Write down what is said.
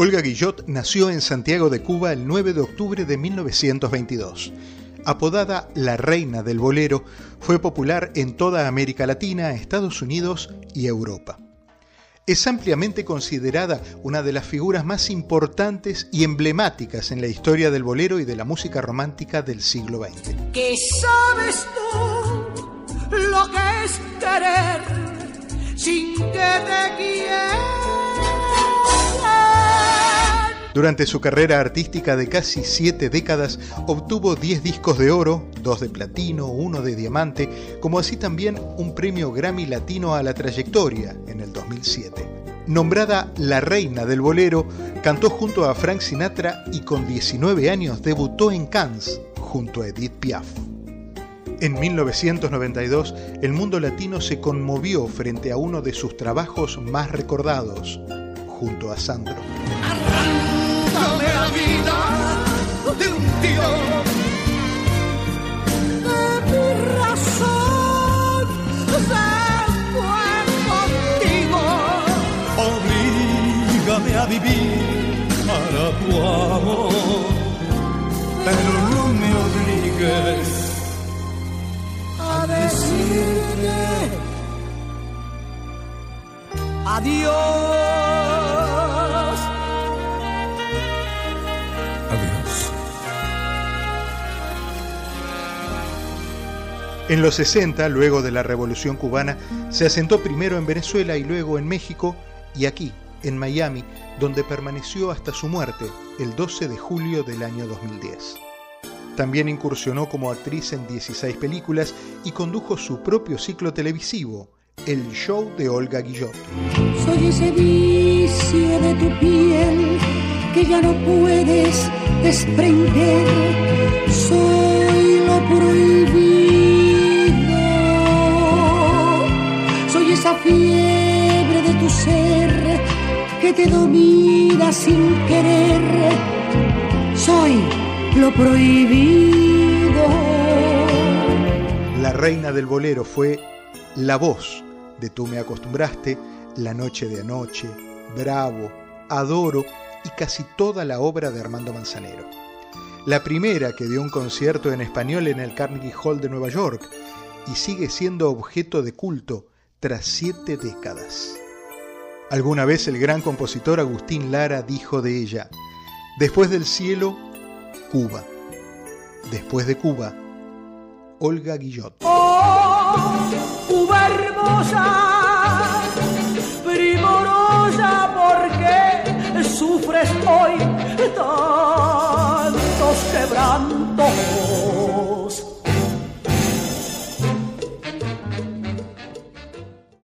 Olga Guillot nació en Santiago de Cuba el 9 de octubre de 1922. Apodada la reina del bolero, fue popular en toda América Latina, Estados Unidos y Europa. Es ampliamente considerada una de las figuras más importantes y emblemáticas en la historia del bolero y de la música romántica del siglo XX. ¿Qué sabes tú lo que es querer sin que te? Durante su carrera artística de casi siete décadas, obtuvo 10 discos de oro, dos de platino, uno de diamante, como así también un premio Grammy Latino a la trayectoria en el 2007. Nombrada la reina del bolero, cantó junto a Frank Sinatra y con 19 años debutó en Cannes junto a Edith Piaf. En 1992, el mundo latino se conmovió frente a uno de sus trabajos más recordados, junto a Sandro de un dios. De mi razón fue contigo. Obrígame a vivir para tu amor, pero no me obligues a decirte adiós. En los 60, luego de la Revolución cubana, se asentó primero en Venezuela y luego en México y aquí, en Miami, donde permaneció hasta su muerte el 12 de julio del año 2010. También incursionó como actriz en 16 películas y condujo su propio ciclo televisivo, El Show de Olga Guillot. Soy ese vicio de tu piel que ya no puedes desprender. Soy lo prohibido de tu ser que te domina sin querer. Soy lo prohibido. La reina del bolero fue la voz de Tú me acostumbraste, La noche de anoche, Bravo, Adoro y casi toda la obra de Armando Manzanero. La primera que dio un concierto en español en el Carnegie Hall de Nueva York y sigue siendo objeto de culto tras siete décadas. Alguna vez el gran compositor Agustín Lara dijo de ella, después del cielo, Cuba. Después de Cuba, Olga Guillot. Oh, Cuba hermosa,